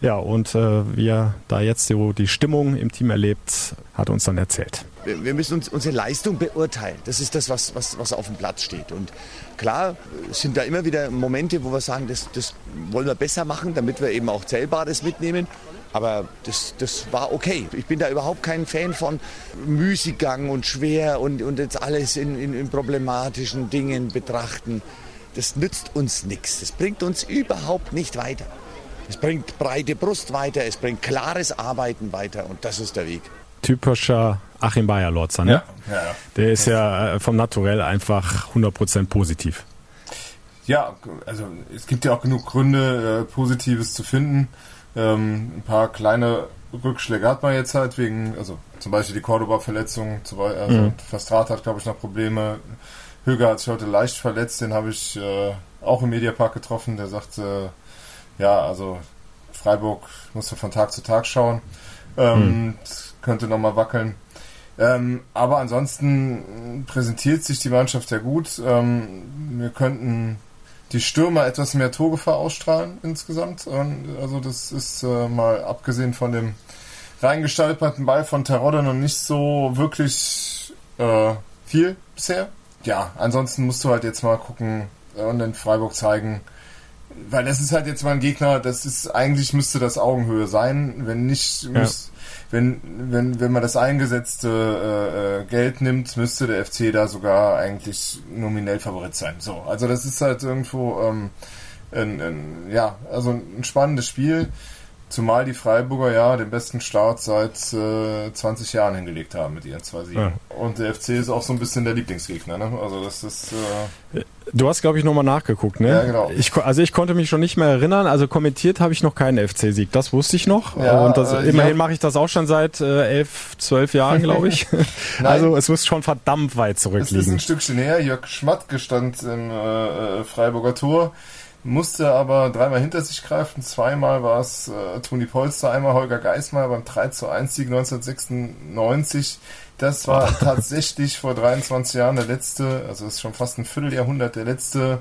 Ja, und äh, wie er da jetzt so die Stimmung im Team erlebt, hat uns dann erzählt. Wir müssen uns unsere Leistung beurteilen. Das ist das, was, was, was auf dem Platz steht. Und klar sind da immer wieder Momente, wo wir sagen, das, das wollen wir besser machen, damit wir eben auch Zählbares mitnehmen. Aber das, das war okay. Ich bin da überhaupt kein Fan von Müßiggang und schwer und, und jetzt alles in, in, in problematischen Dingen betrachten. Das nützt uns nichts. Das bringt uns überhaupt nicht weiter. Es bringt breite Brust weiter, es bringt klares Arbeiten weiter und das ist der Weg. Typischer Achim Bayer Lotzer, ne? Ja, ja, ja. Der ist ja äh, vom Naturell einfach 100% positiv. Ja, also es gibt ja auch genug Gründe, äh, Positives zu finden. Ähm, ein paar kleine Rückschläge hat man jetzt halt wegen, also zum Beispiel die Cordoba-Verletzung, also mhm. Verstrat hat, glaube ich, noch Probleme. Höger hat sich heute leicht verletzt, den habe ich äh, auch im Mediapark getroffen, der sagte, ja, also Freiburg musste von Tag zu Tag schauen. Ähm, hm. Könnte nochmal wackeln. Ähm, aber ansonsten präsentiert sich die Mannschaft sehr gut. Ähm, wir könnten die Stürmer etwas mehr Torgefahr ausstrahlen insgesamt. Und also das ist äh, mal abgesehen von dem reingestolperten Ball von Terodde noch nicht so wirklich äh, viel bisher. Ja, ansonsten musst du halt jetzt mal gucken und in Freiburg zeigen, weil das ist halt jetzt mal ein Gegner, das ist eigentlich müsste das Augenhöhe sein, wenn nicht Ja. muss, wenn wenn wenn man das eingesetzte äh, äh, Geld nimmt, müsste der FC da sogar eigentlich nominell Favorit sein. So, also das ist halt irgendwo ähm, ein, ein, ja, also ein spannendes Spiel. Zumal die Freiburger ja den besten Start seit äh, 20 Jahren hingelegt haben mit ihren zwei Siegen. Ja. Und der FC ist auch so ein bisschen der Lieblingsgegner. Ne? Also das ist äh, Du hast, glaube ich, nochmal nachgeguckt, ne? Ja, genau. Ich, also ich konnte mich schon nicht mehr erinnern. Also kommentiert habe ich noch keinen FC-Sieg. Das wusste ich noch. Ja, und das, äh, immerhin mache ich das auch schon seit äh, elf, zwölf Jahren, glaube ich. Also es muss schon verdammt weit Es ist zurückliegen. ein Stückchen her. Jörg Schmatke stand im äh, äh, Freiburger Tor, musste aber dreimal hinter sich greifen. Zweimal war es äh, Toni Polster, einmal Holger Geismar beim 3 zu 1 Sieg 1996. Das war tatsächlich vor 23 Jahren der letzte, also ist schon fast ein Vierteljahrhundert, der letzte,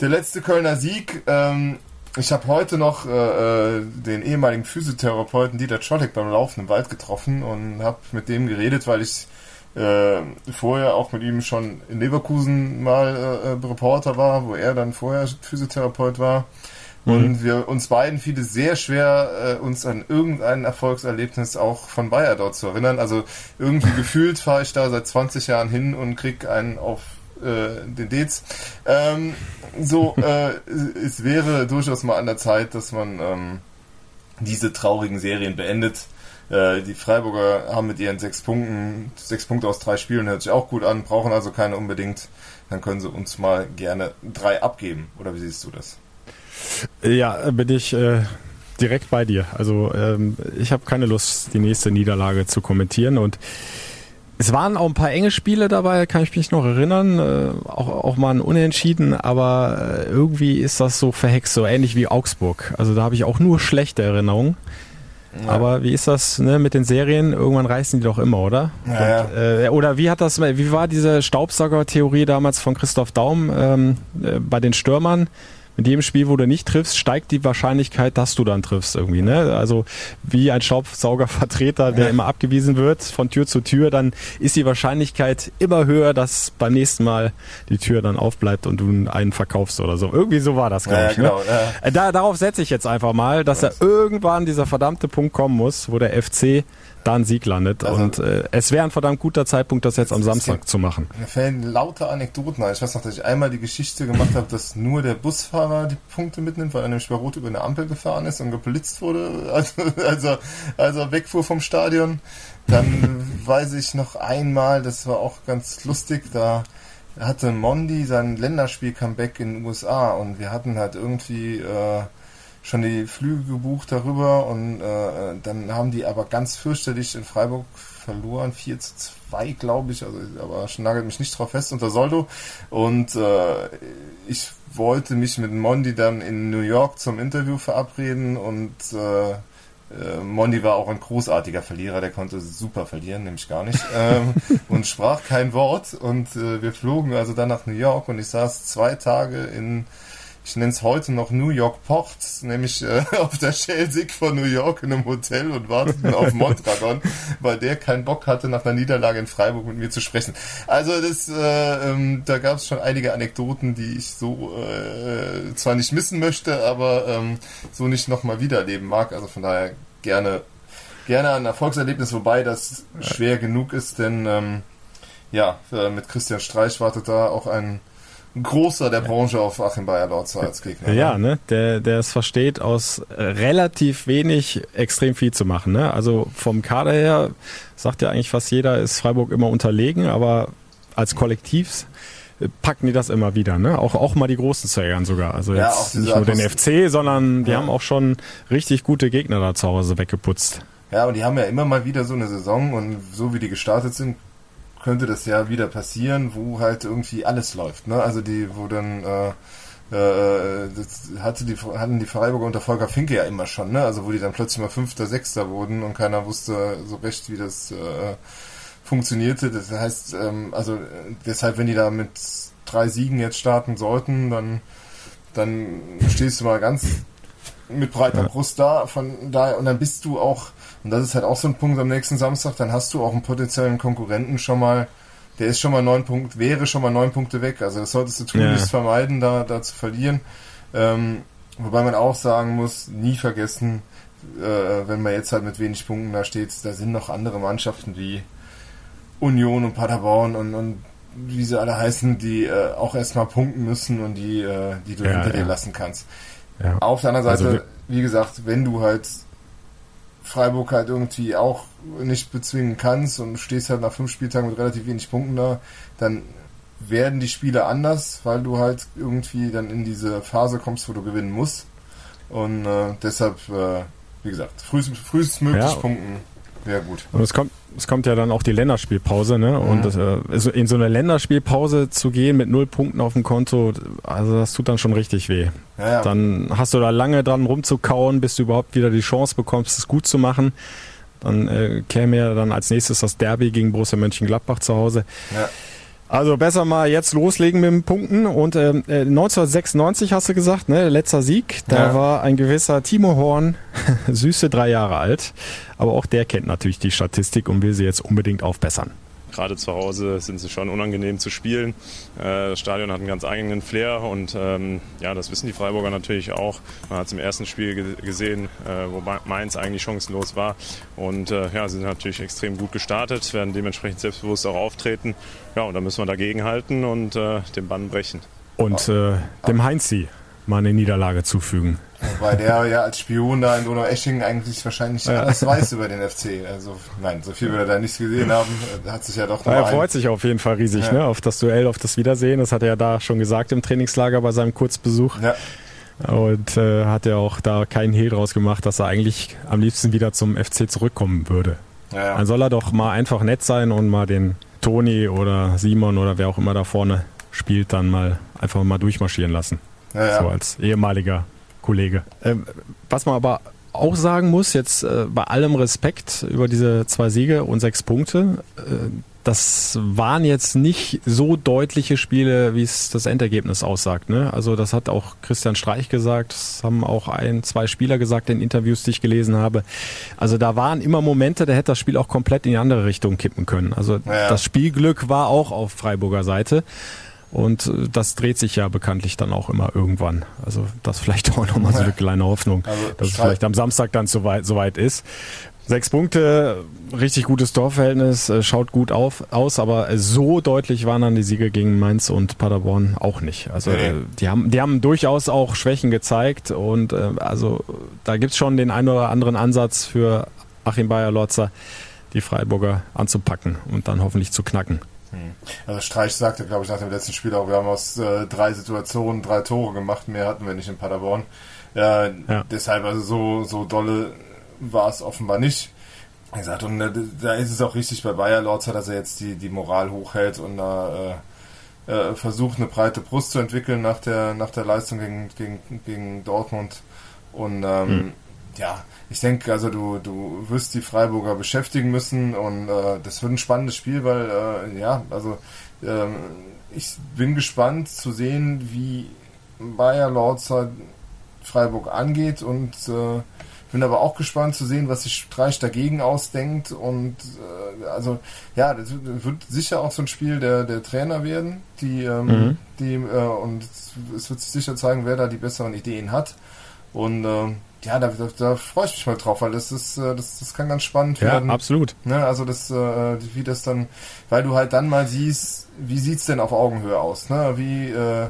der letzte Kölner Sieg. Ähm, ich habe heute noch äh, äh, den ehemaligen Physiotherapeuten Dieter Czolek beim Laufen im Wald getroffen und habe mit dem geredet, weil ich äh, vorher auch mit ihm schon in Leverkusen mal äh, Reporter war, wo er dann vorher Physiotherapeut war. Und wir uns beiden fiel es sehr schwer, äh, uns an irgendein Erfolgserlebnis auch von Bayer dort zu erinnern. Also irgendwie gefühlt fahre ich da seit 20 Jahren hin und krieg einen auf äh, den Dates. Ähm, so, äh, es wäre durchaus mal an der Zeit, dass man ähm, diese traurigen Serien beendet. Äh, die Freiburger haben mit ihren sechs Punkten, sechs Punkte aus drei Spielen, hört sich auch gut an, brauchen also keine unbedingt. Dann können sie uns mal gerne drei abgeben. Oder wie siehst du das? Ja, bin ich äh, direkt bei dir. Also ähm, ich habe keine Lust, die nächste Niederlage zu kommentieren und es waren auch ein paar enge Spiele dabei, kann ich mich noch erinnern. Äh, auch, auch mal ein Unentschieden, aber äh, irgendwie ist das so verhext, so ähnlich wie Augsburg. Also da habe ich auch nur schlechte Erinnerungen. Aber wie ist das ne, mit den Serien? Irgendwann reißen die doch immer, oder? Ja, Und, äh, oder wie hat das, wie war diese Staubsauger-Theorie damals von Christoph Daum ähm, äh, bei den Stürmern? Mit jedem Spiel, wo du nicht triffst, steigt die Wahrscheinlichkeit, dass du dann triffst irgendwie. Ne? Also wie ein Staubsaugervertreter, der immer abgewiesen wird von Tür zu Tür, dann ist die Wahrscheinlichkeit immer höher, dass beim nächsten Mal die Tür dann aufbleibt und du einen verkaufst oder so. Irgendwie so war das, glaube Ja, ich. genau, ne? ja. Äh, Da, darauf setze ich jetzt einfach mal, dass er irgendwann dieser verdammte Punkt kommen muss, wo der FC da einen Sieg landet. Also- und äh, es wäre ein verdammt guter Zeitpunkt, das jetzt am Samstag zu machen. Mir fällen lauter Anekdoten ein. Ich weiß noch, dass ich einmal die Geschichte gemacht habe, dass nur der Busfahrer die Punkte mitnimmt, weil er nämlich bei Rot über eine Ampel gefahren ist und geblitzt wurde, also, also, als er wegfuhr vom Stadion. Dann weiß ich noch einmal, das war auch ganz lustig, da hatte Mondi sein Länderspiel-Comeback in den USA und wir hatten halt irgendwie äh, schon die Flüge gebucht darüber und äh, dann haben die aber ganz fürchterlich in Freiburg verloren, 4 zu 2, glaube ich, also aber nagelt mich nicht drauf fest unter Soldo und äh, ich wollte mich mit Mondi dann in New York zum Interview verabreden und äh, äh, Mondi war auch ein großartiger Verlierer, der konnte super verlieren, nämlich gar nicht, ähm, und sprach kein Wort. Und äh, wir flogen also dann nach New York und ich saß zwei Tage in, ich nenne es heute noch New York Port, nämlich äh, auf der Schelsig von New York in einem Hotel und warteten auf Mondragon, weil der keinen Bock hatte, nach einer Niederlage in Freiburg mit mir zu sprechen. Also das, äh, ähm, da gab es schon einige Anekdoten, die ich so äh, zwar nicht missen möchte, aber ähm, so nicht nochmal wiedererleben mag. Also von daher gerne, gerne ein Erfolgserlebnis, wobei das schwer genug ist, denn ähm, ja, äh, mit Christian Streich wartet da auch ein großer der Branche auf Achim Bayer-Lorzer als Gegner. ne? Ja, ne, der, der es versteht, aus äh, relativ wenig extrem viel zu machen. Ne? Also vom Kader her sagt ja eigentlich fast jeder, ist Freiburg immer unterlegen, aber als Kollektiv äh, packen die das immer wieder. Ne? Auch, auch mal die Großen zu ärgern sogar. Also Ja, jetzt nicht nur den FC, sondern die Ja. haben auch schon richtig gute Gegner da zu Hause weggeputzt. Ja, und die haben ja immer mal wieder so eine Saison und so wie die gestartet sind, könnte das ja wieder passieren, wo halt irgendwie alles läuft. Ne? Also die, wo dann äh, äh, das hatte die, hatten die Freiburger unter Volker Finke ja immer schon, ne? Also wo die dann plötzlich mal Fünfter, Sechster wurden und keiner wusste so recht, wie das äh, funktionierte. Das heißt, ähm, also deshalb, wenn die da mit drei Siegen jetzt starten sollten, dann dann stehst du mal ganz mit breiter Brust da, von daher, und dann bist du auch, und das ist halt auch so ein Punkt am nächsten Samstag, dann hast du auch einen potenziellen Konkurrenten schon mal, der ist schon mal neun Punkte, wäre schon mal neun Punkte weg. Also das solltest du tunlichst Ja. vermeiden, da, da zu verlieren. Ähm, wobei man auch sagen muss, nie vergessen, äh, wenn man jetzt halt mit wenig Punkten da steht, da sind noch andere Mannschaften wie Union und Paderborn und, und wie sie alle heißen, die äh, auch erstmal punkten müssen und die, äh, die du Ja, hinter dir ja. lassen kannst. Ja. Auf der anderen Seite, Also wie gesagt, wenn du halt Freiburg halt irgendwie auch nicht bezwingen kannst und stehst halt nach fünf Spieltagen mit relativ wenig Punkten da, dann werden die Spiele anders, weil du halt irgendwie dann in diese Phase kommst, wo du gewinnen musst. Und äh, deshalb, äh, wie gesagt, frühest, frühestmöglich Ja. punkten wäre gut. Und es kommt, es kommt ja dann auch die Länderspielpause, ne? Und Mhm. das, äh, also in so eine Länderspielpause zu gehen mit null Punkten auf dem Konto, also das tut dann schon richtig weh. Ja, ja. Dann hast du da lange dran rumzukauen, bis du überhaupt wieder die Chance bekommst, es gut zu machen. Dann äh, käme ja dann als nächstes das Derby gegen Borussia Mönchengladbach zu Hause. Ja. Also besser mal jetzt loslegen mit den Punkten. Und ähm, äh, 1996 hast du gesagt, ne, letzter Sieg. Da Ja. war ein gewisser Timo Horn, süße drei Jahre alt. Aber auch der kennt natürlich die Statistik und will sie jetzt unbedingt aufbessern. Gerade zu Hause sind sie schon unangenehm zu spielen. Äh, Das Stadion hat einen ganz eigenen Flair und ähm, ja, das wissen die Freiburger natürlich auch. Man hat es im ersten Spiel ge gesehen, äh, wo Mainz eigentlich chancenlos war. Und äh, ja, sie sind natürlich extrem gut gestartet, werden dementsprechend selbstbewusst auch auftreten. Ja, und da müssen wir dagegen halten und den Bann brechen. Und äh, dem Heinzi mal eine Niederlage zufügen. Wobei der ja als Spion da in Donau-Eschingen eigentlich wahrscheinlich Ja. alles weiß über den FC. Also, nein, so viel wir da nicht gesehen haben, äh, hat sich ja doch Er freut sich auf jeden Fall riesig Ja. ne, auf das Duell, auf das Wiedersehen. Das hat er ja da schon gesagt im Trainingslager bei seinem Kurzbesuch. Ja. Und äh, hat er auch da keinen Hehl draus gemacht, dass er eigentlich am liebsten wieder zum FC zurückkommen würde. Ja, ja. Dann soll er doch mal einfach nett sein und mal den Toni oder Simon oder wer auch immer da vorne spielt, dann mal einfach mal durchmarschieren lassen. Ja, ja. So als ehemaliger Kollege. Ähm, was man aber auch sagen muss, jetzt äh, bei allem Respekt über diese zwei Siege und sechs Punkte, äh, das waren jetzt nicht so deutliche Spiele, wie es das Endergebnis aussagt. Ne? Also das hat auch Christian Streich gesagt, das haben auch ein, zwei Spieler gesagt in Interviews, die ich gelesen habe. Also da waren immer Momente, da hätte das Spiel auch komplett in die andere Richtung kippen können. Also Ja. das Spielglück war auch auf Freiburger Seite. Und äh, das dreht sich ja bekanntlich dann auch immer irgendwann. Also das vielleicht auch nochmal so eine kleine Hoffnung, Also, dass es vielleicht am Samstag dann soweit so weit ist. Sechs Punkte, richtig gutes Torverhältnis, äh, schaut gut auf, aus, aber äh, so deutlich waren dann die Siege gegen Mainz und Paderborn auch nicht. Also Nee. die haben, die haben durchaus auch Schwächen gezeigt und also da gibt's schon den einen oder anderen Ansatz für Achim Bayer-Lotzer, die Freiburger anzupacken und dann hoffentlich zu knacken. Also Streich sagte, glaube ich, nach dem letzten Spiel auch, wir haben aus äh, drei Situationen drei Tore gemacht, mehr hatten wir nicht in Paderborn. Ja, Ja. Deshalb, also so, so dolle war es offenbar nicht. Wie gesagt, und äh, da ist es auch richtig bei Bayer Lorzer, dass er jetzt die, die Moral hochhält und da äh, äh, versucht, eine breite Brust zu entwickeln nach der, nach der Leistung gegen, gegen, gegen Dortmund. Und ähm, Hm. Ja, ich denke, also du, du wirst die Freiburger beschäftigen müssen und äh, das wird ein spannendes Spiel, weil äh, ja, also ähm, ich bin gespannt zu sehen, wie Bayer Lorzer Freiburg angeht und äh, bin aber auch gespannt zu sehen, was sich Streich dagegen ausdenkt und äh, also ja, das wird sicher auch so ein Spiel der, der Trainer werden, die, ähm, Mhm. die äh, und es wird sich sicher zeigen, wer da die besseren Ideen hat und ähm, ja, da, da, da freue ich mich mal drauf, weil das ist, äh, das, das kann ganz spannend Ja, werden. absolut. Ne, also das, äh, wie das dann, weil du halt dann mal siehst, wie sieht's denn auf Augenhöhe aus? Ne? Wie, äh,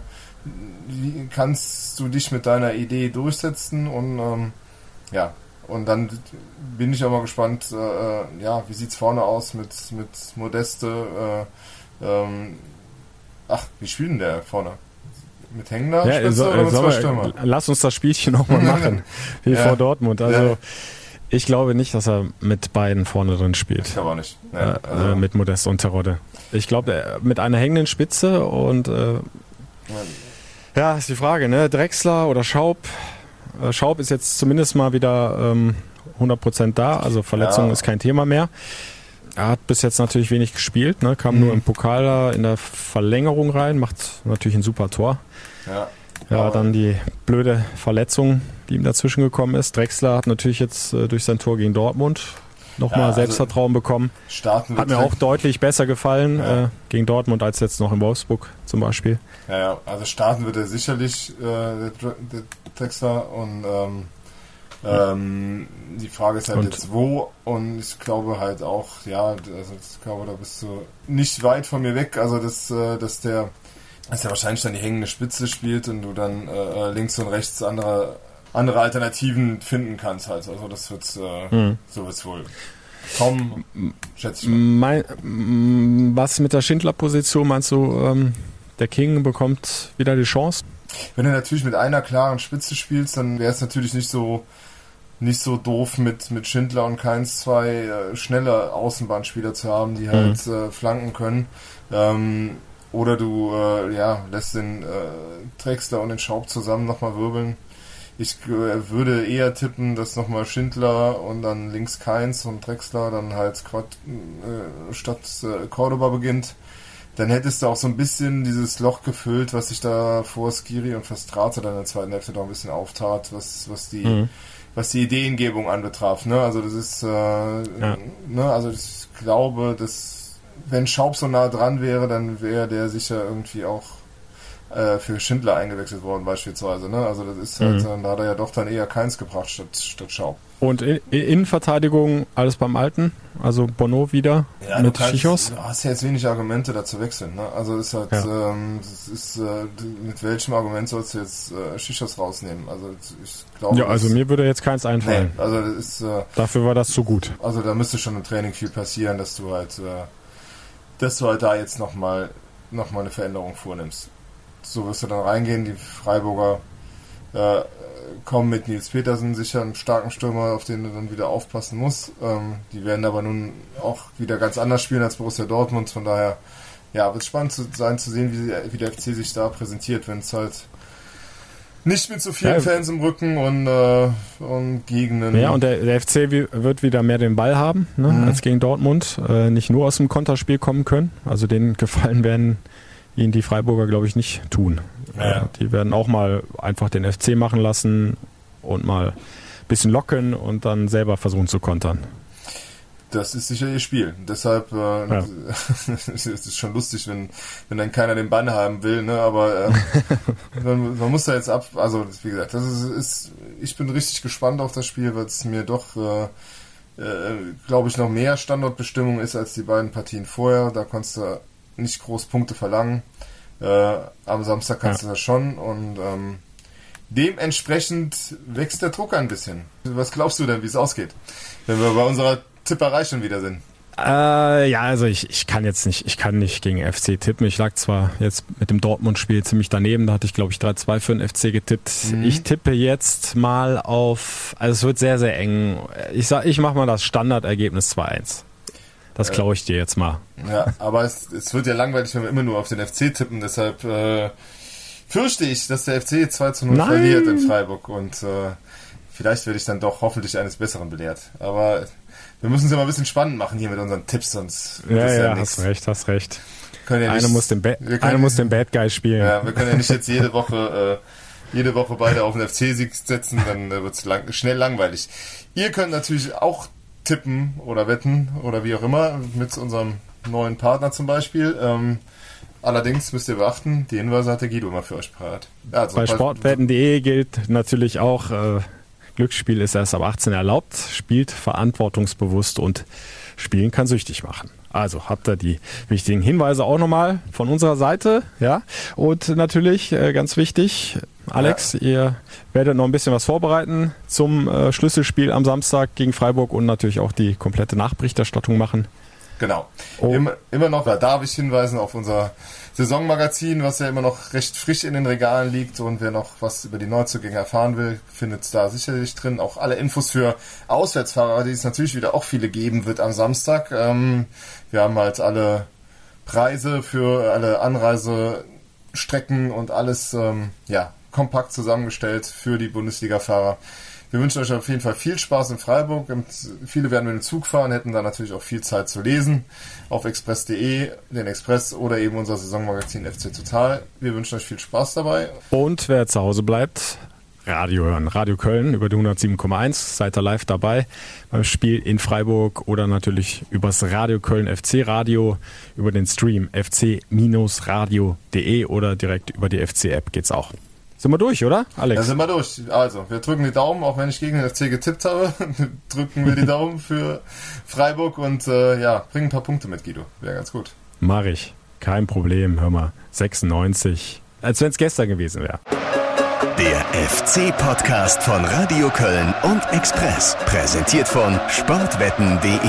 wie kannst du dich mit deiner Idee durchsetzen und ähm, ja, und dann bin ich auch mal gespannt, äh, äh, ja, wie sieht's vorne aus mit, mit Modeste, äh, ähm, ach, wie spielt denn der vorne? Mit Hängender Ja, Spitze so, oder mit zwei Stürmer? lass uns das Spielchen nochmal machen, wie Ja. vor Dortmund. Also Ja. ich glaube nicht, dass er mit beiden vorne drin spielt. Ich glaube auch nicht. Ja, also- äh, mit Modest und Terodde. Ich glaube, äh, mit einer hängenden Spitze und äh, ja, ist die Frage, ne? Drexler oder Schaub. Äh, Schaub ist jetzt zumindest mal wieder ähm, 100% da, also Verletzung ist kein Thema mehr. Er hat bis jetzt natürlich wenig gespielt, ne? kam nur Mhm. im Pokal da in der Verlängerung rein, macht natürlich ein super Tor. Ja. Ja, dann die blöde Verletzung, die ihm dazwischen gekommen ist. Drexler hat natürlich jetzt äh, durch sein Tor gegen Dortmund nochmal ja, also Selbstvertrauen bekommen. Starten Hat mir auch deutlich besser gefallen ja. äh, gegen Dortmund als jetzt noch in Wolfsburg zum Beispiel. Ja, ja. also starten wird er sicherlich, äh, der, der Texter. Und ähm, ähm, die Frage ist halt und jetzt wo. Und ich glaube halt auch, ja, also ich glaube, da bist du nicht weit von mir weg. Also, dass, äh, dass der dass er wahrscheinlich dann die hängende Spitze spielt und du dann äh, links und rechts andere andere Alternativen finden kannst halt. Also das wird äh, mhm. so wird's wohl. Tom, schätze ich mal. Mein, was mit der Schindler-Position meinst du, ähm, der King bekommt wieder die Chance? Wenn du natürlich mit einer klaren Spitze spielst, dann wäre es natürlich nicht so nicht so doof mit, mit Schindler und Keins zwei äh, schnelle Außenbahnspieler zu haben, die halt mhm. äh, flanken können. Ähm, oder du äh, ja, lässt den äh, Drexler und den Schaub zusammen nochmal wirbeln. Ich äh, würde eher tippen, dass nochmal Schindler und dann links Keins und Drexler dann halt Quad, äh, statt äh, Cordoba beginnt. Dann hättest du auch so ein bisschen dieses Loch gefüllt, was sich da vor Skiri und Verstrate dann in der zweiten Hälfte noch ein bisschen auftat, was, was die, mhm. Was die Ideengebung anbetraf. Ne? Also das ist, äh, ja. ne? also ich glaube, dass wenn Schaub so nah dran wäre, dann wäre der sicher irgendwie auch äh, für Schindler eingewechselt worden beispielsweise. Ne? Also das ist halt, mhm. da hat er ja doch dann eher keins gebracht statt, statt Schaub. Und in, Innenverteidigung alles beim Alten, also Bono wieder ja, mit du Schichos. Du hast ja jetzt wenig Argumente da zu wechseln. Ne? Also ist halt, ja. ähm, ist, äh, mit welchem Argument sollst du jetzt äh, Schichos rausnehmen? Also ich glaube. Ja, also mir würde jetzt keins einfallen. Nee, also das ist, äh, Dafür war das zu gut. Also da müsste schon im Training viel passieren, dass du halt, äh, dass du halt da jetzt nochmal noch mal eine Veränderung vornimmst so wirst du dann reingehen. Die Freiburger äh, kommen mit Nils Petersen sicher einen starken Stürmer, auf den du dann wieder aufpassen musst. Ähm, die werden aber nun auch wieder ganz anders spielen als Borussia Dortmund. Von daher, ja, wird spannend zu sein zu sehen, wie, wie der FC sich da präsentiert, wenn es halt nicht mit so vielen ja. Fans im Rücken und, äh, und Gegenden. Ja, und der, der, FC wird wieder mehr den Ball haben, ne, mhm. als gegen Dortmund. Äh, nicht nur aus dem Konterspiel kommen können. Also den Gefallen werden ihn die Freiburger, glaube ich, nicht tun. Ja. Die werden auch mal einfach den FC machen lassen und mal ein bisschen locken und dann selber versuchen zu kontern. Das ist sicher ihr Spiel. Deshalb äh, ja. es ist schon lustig, wenn, wenn dann keiner den Bann haben will, ne? Aber äh, man, man, muss da jetzt ab. Also wie gesagt, das ist, ist ich bin richtig gespannt auf das Spiel, weil es mir doch äh, äh, glaube ich, noch mehr Standortbestimmung ist als die beiden Partien vorher. Da konntest du nicht groß Punkte verlangen. Äh, am Samstag kannst ja. du das schon und ähm, dementsprechend wächst der Druck ein bisschen. Was glaubst du denn, wie es ausgeht, wenn wir bei unserer Tipperei schon wieder sind? Äh, ja, also ich, ich kann jetzt nicht, ich kann nicht gegen FC tippen. Ich lag zwar jetzt mit dem Dortmund-Spiel ziemlich daneben, da hatte ich glaube ich 3-2 für den FC getippt. Mhm. Ich tippe jetzt mal auf, also es wird sehr, sehr eng. Ich sag, ich mache mal das Standardergebnis 2-1. Das klaue ich dir jetzt mal. Ja, aber es, es, wird ja langweilig, wenn wir immer nur auf den FC tippen. Deshalb äh, fürchte ich, dass der FC 2 zu 0 Nein. verliert in Freiburg. Und äh, vielleicht werde ich dann doch hoffentlich eines Besseren belehrt. Aber wir müssen es ja mal ein bisschen spannend machen hier mit unseren Tipps, sonst wird ja, ja, ja hast recht, hast recht. Ja einer, muss den einer muss den Bad Guy spielen. Ja, wir können ja nicht jetzt jede Woche äh, jede Woche beide auf den FC-Sieg setzen, dann äh, wird es lang, schnell langweilig. Ihr könnt natürlich auch tippen oder wetten oder wie auch immer mit unserem neuen Partner zum Beispiel. Ähm, allerdings müsst ihr beachten, die Hinweise hat der Guido immer für euch parat. Also bei sportwetten.de gilt natürlich auch, äh, Glücksspiel ist erst ab 18 erlaubt, spielt verantwortungsbewusst und spielen kann süchtig machen. Also habt ihr die wichtigen Hinweise auch nochmal von unserer Seite, ja. Und natürlich äh, ganz wichtig, Alex, ja. ihr werdet noch ein bisschen was vorbereiten zum äh, Schlüsselspiel am Samstag gegen Freiburg und natürlich auch die komplette Nachberichterstattung machen. Genau. Oh. Immer, immer noch, da darf ich hinweisen auf unser Saisonmagazin, was ja immer noch recht frisch in den Regalen liegt und wer noch was über die Neuzugänge erfahren will, findet es da sicherlich drin. Auch alle Infos für Auswärtsfahrer, die es natürlich wieder auch viele geben wird am Samstag. Ähm, wir haben halt alle Preise für alle Anreisestrecken und alles ähm, ja, kompakt zusammengestellt für die Bundesliga-Fahrer. Wir wünschen euch auf jeden Fall viel Spaß in Freiburg. Viele werden mit dem Zug fahren, hätten da natürlich auch viel Zeit zu lesen. Auf express.de, den Express oder eben unser Saisonmagazin FC Total. Wir wünschen euch viel Spaß dabei. Und wer zu Hause bleibt, Radio hören. Radio Köln über die 107,1. Seid ihr live dabei beim Spiel in Freiburg oder natürlich übers Radio Köln FC Radio über den Stream fc-radio.de oder direkt über die FC-App geht's auch. Sind wir durch, oder, Alex? Ja, sind wir durch. Also, wir drücken die Daumen, auch wenn ich gegen den FC getippt habe, drücken wir die Daumen für Freiburg und äh, ja, bringen ein paar Punkte mit, Guido. Wäre ganz gut. Mach ich. Kein Problem, hör mal. 96. Als wenn es gestern gewesen wäre. Der FC-Podcast von Radio Köln und Express. Präsentiert von sportwetten.de.